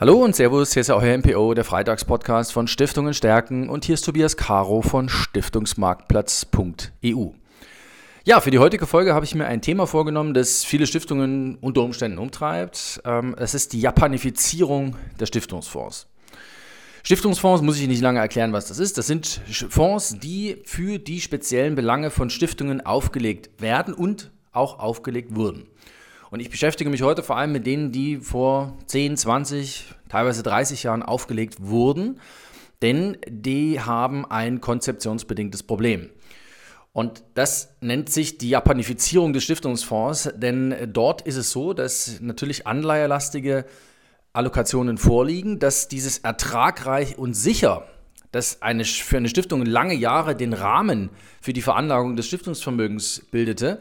Hallo und Servus, hier ist euer MPO, der Freitagspodcast von Stiftungen stärken und hier ist Tobias Caro von Stiftungsmarktplatz.eu. Ja, für die heutige Folge habe ich mir ein Thema vorgenommen, das viele Stiftungen unter Umständen umtreibt. Ähm, es ist die Japanifizierung der Stiftungsfonds. Stiftungsfonds muss ich nicht lange erklären, was das ist. Das sind Fonds, die für die speziellen Belange von Stiftungen aufgelegt werden und auch aufgelegt wurden. Und ich beschäftige mich heute vor allem mit denen, die vor 10, 20, teilweise 30 Jahren aufgelegt wurden, denn die haben ein konzeptionsbedingtes Problem. Und das nennt sich die Japanifizierung des Stiftungsfonds, denn dort ist es so, dass natürlich anleihelastige Allokationen vorliegen, dass dieses ertragreich und sicher, das eine, für eine Stiftung lange Jahre den Rahmen für die Veranlagung des Stiftungsvermögens bildete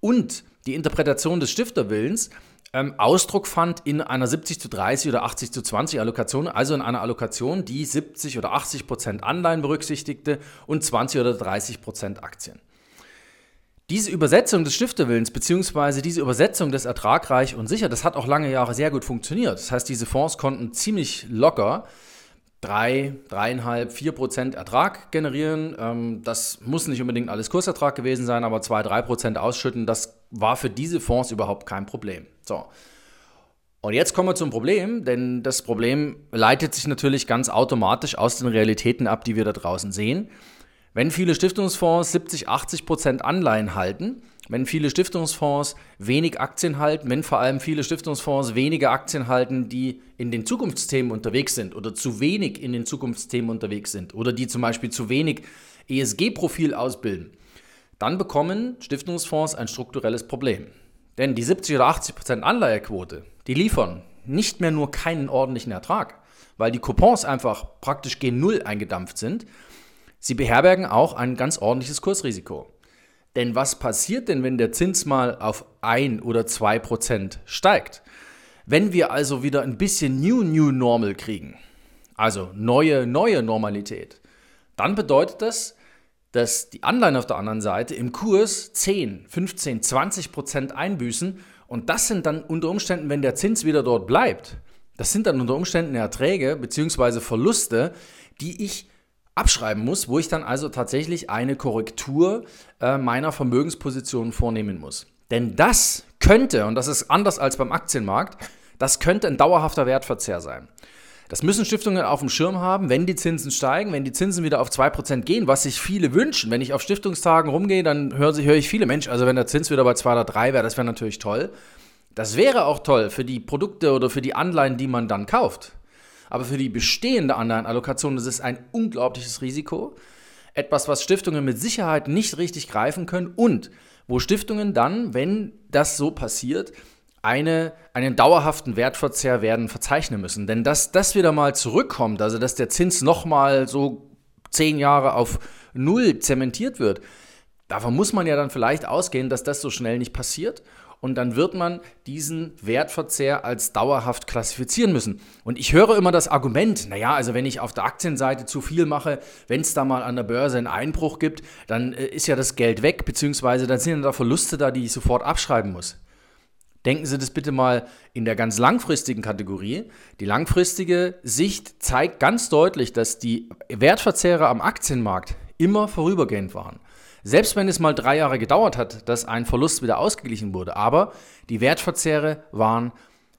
und die Interpretation des Stifterwillens ähm, Ausdruck fand in einer 70 zu 30 oder 80 zu 20 Allokation, also in einer Allokation, die 70 oder 80 Prozent Anleihen berücksichtigte und 20 oder 30 Prozent Aktien. Diese Übersetzung des Stifterwillens beziehungsweise diese Übersetzung des ertragreich und sicher, das hat auch lange Jahre sehr gut funktioniert. Das heißt, diese Fonds konnten ziemlich locker 3, 3,5, 4 Prozent Ertrag generieren. Ähm, das muss nicht unbedingt alles Kursertrag gewesen sein, aber 2, 3 Prozent ausschütten, das war für diese Fonds überhaupt kein Problem. So. Und jetzt kommen wir zum Problem, denn das Problem leitet sich natürlich ganz automatisch aus den Realitäten ab, die wir da draußen sehen. Wenn viele Stiftungsfonds 70, 80 Prozent Anleihen halten, wenn viele Stiftungsfonds wenig Aktien halten, wenn vor allem viele Stiftungsfonds wenige Aktien halten, die in den Zukunftsthemen unterwegs sind oder zu wenig in den Zukunftsthemen unterwegs sind oder die zum Beispiel zu wenig ESG-Profil ausbilden, dann bekommen Stiftungsfonds ein strukturelles Problem. Denn die 70 oder 80 Prozent Anleihequote, die liefern nicht mehr nur keinen ordentlichen Ertrag, weil die Coupons einfach praktisch gen Null eingedampft sind, sie beherbergen auch ein ganz ordentliches Kursrisiko. Denn was passiert denn, wenn der Zins mal auf 1 oder 2 Prozent steigt? Wenn wir also wieder ein bisschen New New Normal kriegen, also neue neue Normalität, dann bedeutet das, dass die Anleihen auf der anderen Seite im Kurs 10, 15, 20 Prozent einbüßen und das sind dann unter Umständen, wenn der Zins wieder dort bleibt, das sind dann unter Umständen Erträge bzw. Verluste, die ich abschreiben muss, wo ich dann also tatsächlich eine Korrektur äh, meiner Vermögensposition vornehmen muss. Denn das könnte, und das ist anders als beim Aktienmarkt, das könnte ein dauerhafter Wertverzehr sein. Das müssen Stiftungen auf dem Schirm haben, wenn die Zinsen steigen, wenn die Zinsen wieder auf 2% gehen, was sich viele wünschen. Wenn ich auf Stiftungstagen rumgehe, dann höre hör ich viele Menschen, also wenn der Zins wieder bei 2 oder 3 wäre, das wäre natürlich toll. Das wäre auch toll für die Produkte oder für die Anleihen, die man dann kauft. Aber für die bestehende Anleihenallokation ist es ein unglaubliches Risiko. Etwas, was Stiftungen mit Sicherheit nicht richtig greifen können und wo Stiftungen dann, wenn das so passiert, eine, einen dauerhaften Wertverzehr werden verzeichnen müssen. Denn dass das wieder mal zurückkommt, also dass der Zins nochmal so zehn Jahre auf Null zementiert wird, davon muss man ja dann vielleicht ausgehen, dass das so schnell nicht passiert und dann wird man diesen Wertverzehr als dauerhaft klassifizieren müssen. Und ich höre immer das Argument, naja, also wenn ich auf der Aktienseite zu viel mache, wenn es da mal an der Börse einen Einbruch gibt, dann äh, ist ja das Geld weg, beziehungsweise dann sind ja da Verluste da, die ich sofort abschreiben muss. Denken Sie das bitte mal in der ganz langfristigen Kategorie. Die langfristige Sicht zeigt ganz deutlich, dass die Wertverzehrer am Aktienmarkt immer vorübergehend waren. Selbst wenn es mal drei Jahre gedauert hat, dass ein Verlust wieder ausgeglichen wurde. Aber die Wertverzehre waren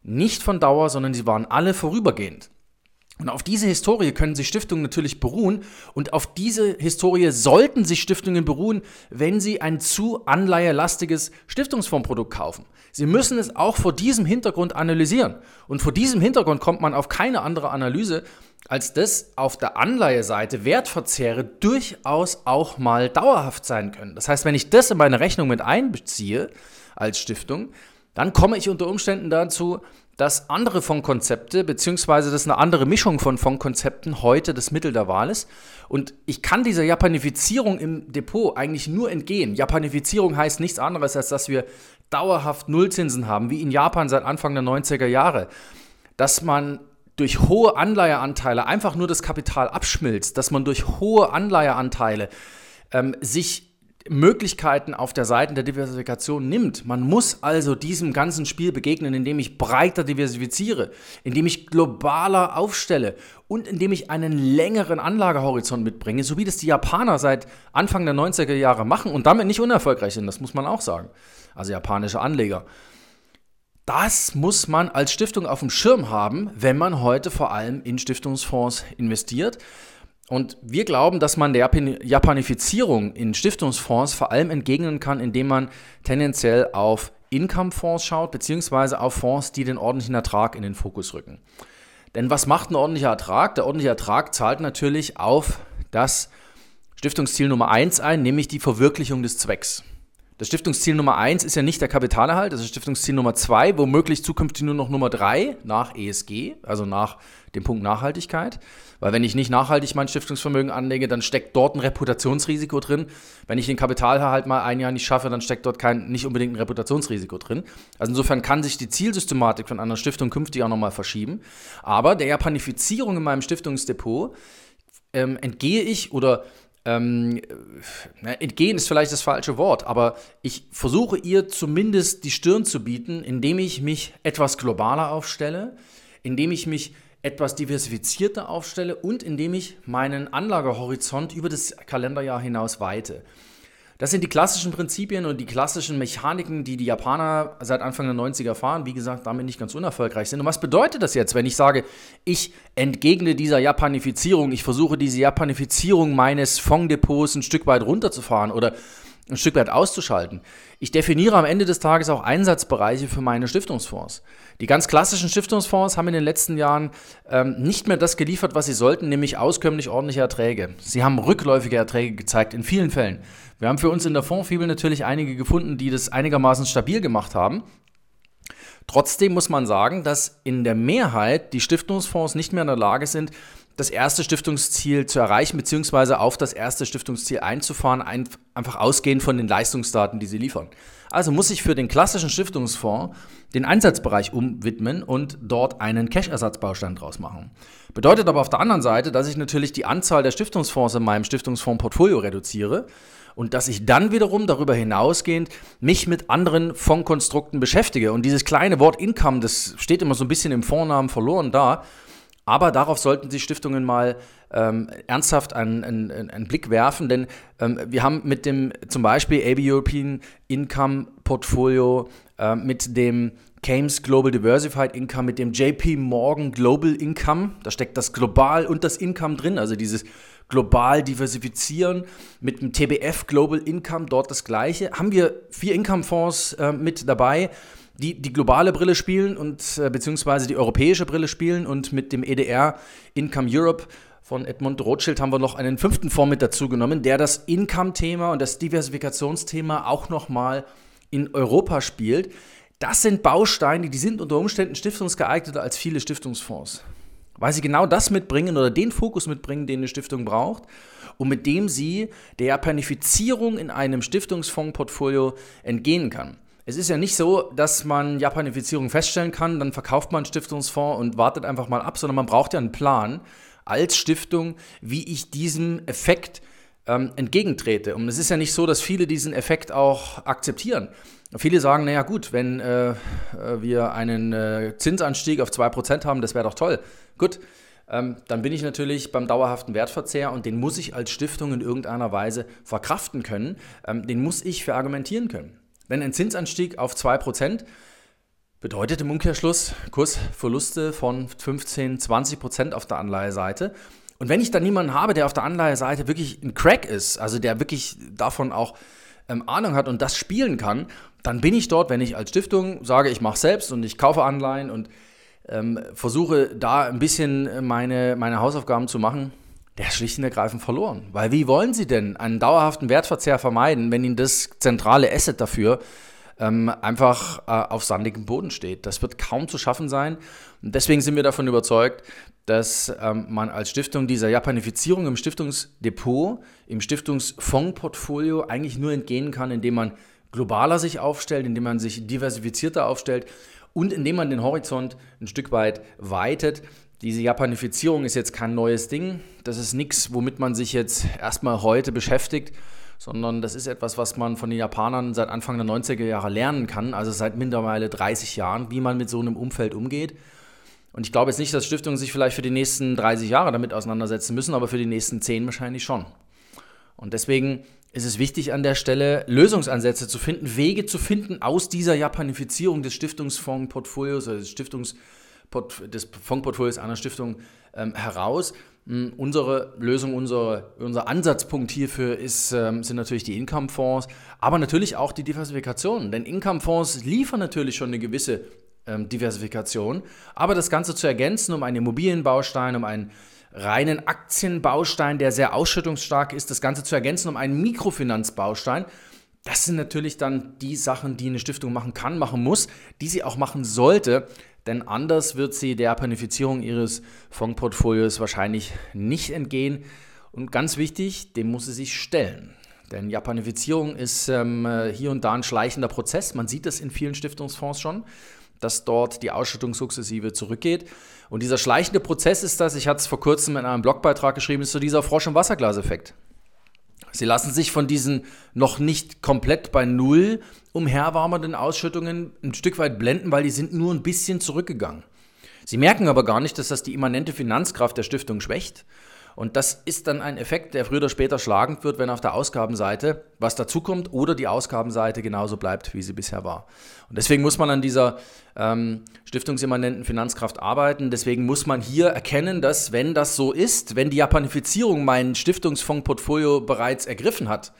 nicht von Dauer, sondern sie waren alle vorübergehend. Und auf diese Historie können sich Stiftungen natürlich beruhen und auf diese Historie sollten sich Stiftungen beruhen, wenn sie ein zu anleihelastiges Stiftungsfondsprodukt kaufen. Sie müssen es auch vor diesem Hintergrund analysieren. Und vor diesem Hintergrund kommt man auf keine andere Analyse, als dass auf der Anleiheseite Wertverzehre durchaus auch mal dauerhaft sein können. Das heißt, wenn ich das in meine Rechnung mit einbeziehe als Stiftung, dann komme ich unter Umständen dazu, dass andere Fondkonzepte, beziehungsweise dass eine andere Mischung von Fondkonzepten heute das Mittel der Wahl ist. Und ich kann dieser Japanifizierung im Depot eigentlich nur entgehen. Japanifizierung heißt nichts anderes, als dass wir dauerhaft Nullzinsen haben, wie in Japan seit Anfang der 90er Jahre. Dass man durch hohe Anleiheanteile einfach nur das Kapital abschmilzt, dass man durch hohe Anleiheanteile ähm, sich Möglichkeiten auf der Seite der Diversifikation nimmt. Man muss also diesem ganzen Spiel begegnen, indem ich breiter diversifiziere, indem ich globaler aufstelle und indem ich einen längeren Anlagehorizont mitbringe, so wie das die Japaner seit Anfang der 90er Jahre machen und damit nicht unerfolgreich sind, das muss man auch sagen. Also japanische Anleger. Das muss man als Stiftung auf dem Schirm haben, wenn man heute vor allem in Stiftungsfonds investiert. Und wir glauben, dass man der Japanifizierung in Stiftungsfonds vor allem entgegnen kann, indem man tendenziell auf Income-Fonds schaut, beziehungsweise auf Fonds, die den ordentlichen Ertrag in den Fokus rücken. Denn was macht ein ordentlicher Ertrag? Der ordentliche Ertrag zahlt natürlich auf das Stiftungsziel Nummer 1 ein, nämlich die Verwirklichung des Zwecks. Das Stiftungsziel Nummer 1 ist ja nicht der Kapitalerhalt, das ist Stiftungsziel Nummer 2, womöglich zukünftig nur noch Nummer 3 nach ESG, also nach dem Punkt Nachhaltigkeit. Weil wenn ich nicht nachhaltig mein Stiftungsvermögen anlege, dann steckt dort ein Reputationsrisiko drin. Wenn ich den Kapitalerhalt mal ein Jahr nicht schaffe, dann steckt dort kein, nicht unbedingt ein Reputationsrisiko drin. Also insofern kann sich die Zielsystematik von einer Stiftung künftig auch nochmal verschieben. Aber der Japanifizierung in meinem Stiftungsdepot ähm, entgehe ich oder ähm, entgehen ist vielleicht das falsche Wort, aber ich versuche ihr zumindest die Stirn zu bieten, indem ich mich etwas globaler aufstelle, indem ich mich etwas diversifizierter aufstelle und indem ich meinen Anlagehorizont über das Kalenderjahr hinaus weite. Das sind die klassischen Prinzipien und die klassischen Mechaniken, die die Japaner seit Anfang der 90er fahren, wie gesagt, damit nicht ganz unerfolgreich sind. Und was bedeutet das jetzt, wenn ich sage, ich entgegne dieser Japanifizierung, ich versuche diese Japanifizierung meines Fonddepots ein Stück weit runterzufahren oder ein Stück weit auszuschalten. Ich definiere am Ende des Tages auch Einsatzbereiche für meine Stiftungsfonds. Die ganz klassischen Stiftungsfonds haben in den letzten Jahren ähm, nicht mehr das geliefert, was sie sollten, nämlich auskömmlich ordentliche Erträge. Sie haben rückläufige Erträge gezeigt, in vielen Fällen. Wir haben für uns in der Fondsfibel natürlich einige gefunden, die das einigermaßen stabil gemacht haben. Trotzdem muss man sagen, dass in der Mehrheit die Stiftungsfonds nicht mehr in der Lage sind, das erste Stiftungsziel zu erreichen, beziehungsweise auf das erste Stiftungsziel einzufahren, einfach ausgehend von den Leistungsdaten, die sie liefern. Also muss ich für den klassischen Stiftungsfonds den Einsatzbereich umwidmen und dort einen Cash-Ersatzbaustein draus machen. Bedeutet aber auf der anderen Seite, dass ich natürlich die Anzahl der Stiftungsfonds in meinem Stiftungsfondsportfolio reduziere und dass ich dann wiederum darüber hinausgehend mich mit anderen Fondkonstrukten beschäftige. Und dieses kleine Wort Income, das steht immer so ein bisschen im Vornamen verloren da. Aber darauf sollten sich Stiftungen mal ähm, ernsthaft einen, einen, einen, Blick werfen, denn ähm, wir haben mit dem zum Beispiel AB European Income Portfolio, äh, mit dem Kames Global Diversified Income, mit dem JP Morgan Global Income, da steckt das Global und das Income drin, also dieses global diversifizieren, mit dem TBF Global Income dort das gleiche. Haben wir vier Income-Fonds äh, mit dabei die die globale Brille spielen und äh, beziehungsweise die europäische Brille spielen und mit dem EDR Income Europe von Edmund Rothschild haben wir noch einen fünften Fonds mit dazu genommen, der das Income-Thema und das Diversifikationsthema auch nochmal in Europa spielt. Das sind Bausteine, die sind unter Umständen stiftungsgeeigneter als viele Stiftungsfonds, weil sie genau das mitbringen oder den Fokus mitbringen, den eine Stiftung braucht und mit dem sie der Japanifizierung in einem Stiftungsfondsportfolio entgehen kann. Es ist ja nicht so, dass man Japanifizierung feststellen kann, dann verkauft man einen Stiftungsfonds und wartet einfach mal ab, sondern man braucht ja einen Plan als Stiftung, wie ich diesem Effekt ähm, entgegentrete. Und es ist ja nicht so, dass viele diesen Effekt auch akzeptieren. Viele sagen, naja gut, wenn äh, äh wir einen äh, Zinsanstieg auf 2% haben, das wäre doch toll. Gut, ähm, dann bin ich natürlich beim dauerhaften Wertverzehr und den muss ich als Stiftung in irgendeiner Weise verkraften können. Ähm, den muss ich verargumentieren können. Denn ein Zinsanstieg auf 2% bedeutet im Umkehrschluss Kursverluste von 15, 20% auf der Anleiheseite. Und wenn ich dann niemanden habe, der auf der Anleiheseite wirklich ein Crack ist, also der wirklich davon auch ähm, Ahnung hat und das spielen kann, dann bin ich dort, wenn ich als Stiftung sage, ich mache selbst und ich kaufe Anleihen und ähm, versuche da ein bisschen meine, meine Hausaufgaben zu machen, der schlicht und ergreifend verloren. Weil wie wollen Sie denn einen dauerhaften Wertverzehr vermeiden, wenn Ihnen das zentrale Asset dafür ähm, einfach äh, auf sandigem Boden steht? Das wird kaum zu schaffen sein. Und deswegen sind wir davon überzeugt, dass ähm, man als Stiftung dieser Japanifizierung im Stiftungsdepot, im Stiftungsfondsportfolio eigentlich nur entgehen kann, indem man globaler sich aufstellt, indem man sich diversifizierter aufstellt und indem man den Horizont ein Stück weit weitet. Diese Japanifizierung ist jetzt kein neues Ding. Das ist nichts, womit man sich jetzt erstmal heute beschäftigt, sondern das ist etwas, was man von den Japanern seit Anfang der 90er Jahre lernen kann, also seit mittlerweile 30 Jahren, wie man mit so einem Umfeld umgeht. Und ich glaube jetzt nicht, dass Stiftungen sich vielleicht für die nächsten 30 Jahre damit auseinandersetzen müssen, aber für die nächsten 10 wahrscheinlich schon. Und deswegen ist es wichtig an der Stelle, Lösungsansätze zu finden, Wege zu finden aus dieser Japanifizierung des Stiftungsfondsportfolios oder des, Stiftungs des Fondsportfolios einer Stiftung ähm, heraus. Ähm, unsere Lösung, unsere, unser Ansatzpunkt hierfür ist, ähm, sind natürlich die Income-Fonds, aber natürlich auch die Diversifikation. Denn Income-Fonds liefern natürlich schon eine gewisse ähm, Diversifikation, aber das Ganze zu ergänzen um einen Immobilienbaustein, um einen reinen Aktienbaustein, der sehr ausschüttungsstark ist, das Ganze zu ergänzen um einen Mikrofinanzbaustein. Das sind natürlich dann die Sachen, die eine Stiftung machen kann, machen muss, die sie auch machen sollte, denn anders wird sie der Panifizierung ihres Fondsportfolios wahrscheinlich nicht entgehen. Und ganz wichtig, dem muss sie sich stellen. Denn Japanifizierung ist ähm, hier und da ein schleichender Prozess. Man sieht das in vielen Stiftungsfonds schon dass dort die Ausschüttung sukzessive zurückgeht. Und dieser schleichende Prozess ist das, ich hatte es vor kurzem in einem Blogbeitrag geschrieben, ist so dieser Frosch- im Wasserglas-Effekt. Sie lassen sich von diesen noch nicht komplett bei Null umherwarmenden Ausschüttungen ein Stück weit blenden, weil die sind nur ein bisschen zurückgegangen. Sie merken aber gar nicht, dass das die immanente Finanzkraft der Stiftung schwächt und das ist dann ein Effekt, der früher oder später schlagend wird, wenn auf der Ausgabenseite was dazukommt oder die Ausgabenseite genauso bleibt, wie sie bisher war. Und deswegen muss man an dieser ähm, stiftungsimmanenten Finanzkraft arbeiten. Deswegen muss man hier erkennen, dass wenn das so ist, wenn die Japanifizierung mein Stiftungsfondsportfolio bereits ergriffen hat,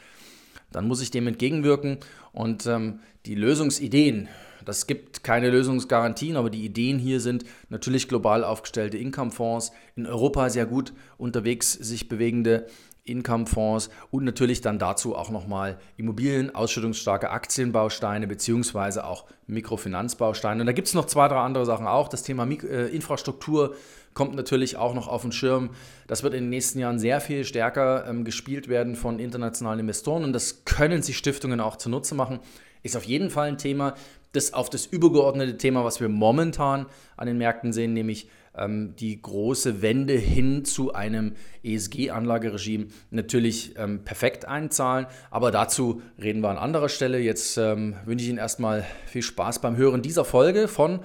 dann muss ich dem entgegenwirken und ähm, die Lösungsideen, das gibt keine Lösungsgarantien, aber die Ideen hier sind natürlich global aufgestellte Income-Fonds, in Europa sehr gut unterwegs sich bewegende Income-Fonds und natürlich dann dazu auch nochmal Immobilien, ausschüttungsstarke Aktienbausteine beziehungsweise auch Mikrofinanzbausteine. Und da gibt es noch zwei, drei andere Sachen auch. Das Thema äh, Infrastruktur kommt natürlich auch noch auf den Schirm. Das wird in den nächsten Jahren sehr viel stärker ähm, gespielt werden von internationalen Investoren und das können sich Stiftungen auch zunutze machen. Ist auf jeden Fall ein Thema, das auf das übergeordnete Thema, was wir momentan an den Märkten sehen, nämlich ähm, die große Wende hin zu einem ESG-Anlageregime natürlich ähm, perfekt einzahlen. Aber dazu reden wir an anderer Stelle. Jetzt ähm, wünsche ich Ihnen erstmal viel Spaß beim Hören dieser Folge von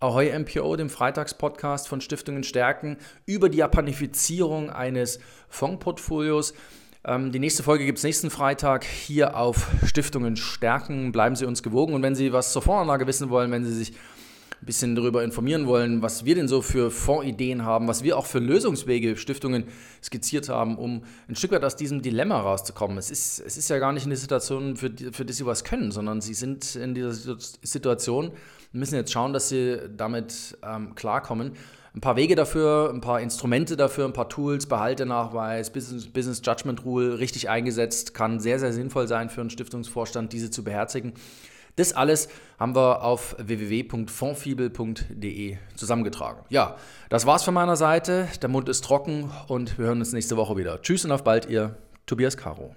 Ahoy MPO, dem Freitagspodcast von Stiftungen Stärken über die Japanifizierung eines Fondsportfolios. Ähm, die nächste Folge gibt es nächsten Freitag hier auf Stiftungen stärken. Bleiben Sie uns gewogen. Und wenn Sie was zur Voranlage wissen wollen, wenn Sie sich ein bisschen darüber informieren wollen, was wir denn so für Fondsideen haben, was wir auch für Lösungswege Stiftungen skizziert haben, um ein Stück weit aus diesem Dilemma rauszukommen. Es ist, es ist ja gar nicht eine Situation, für die, für die sie was können, sondern sie sind in dieser Situation müssen jetzt schauen, dass sie damit ähm, klarkommen ein paar Wege dafür, ein paar Instrumente dafür, ein paar Tools, Behaltenachweis, Business, Business Judgment Rule richtig eingesetzt, kann sehr, sehr sinnvoll sein für einen Stiftungsvorstand, diese zu beherzigen. Das alles haben wir auf www.fondfibel.de zusammengetragen. Ja, das war's von meiner Seite. Der Mund ist trocken und wir hören uns nächste Woche wieder. Tschüss und auf bald, ihr Tobias Caro.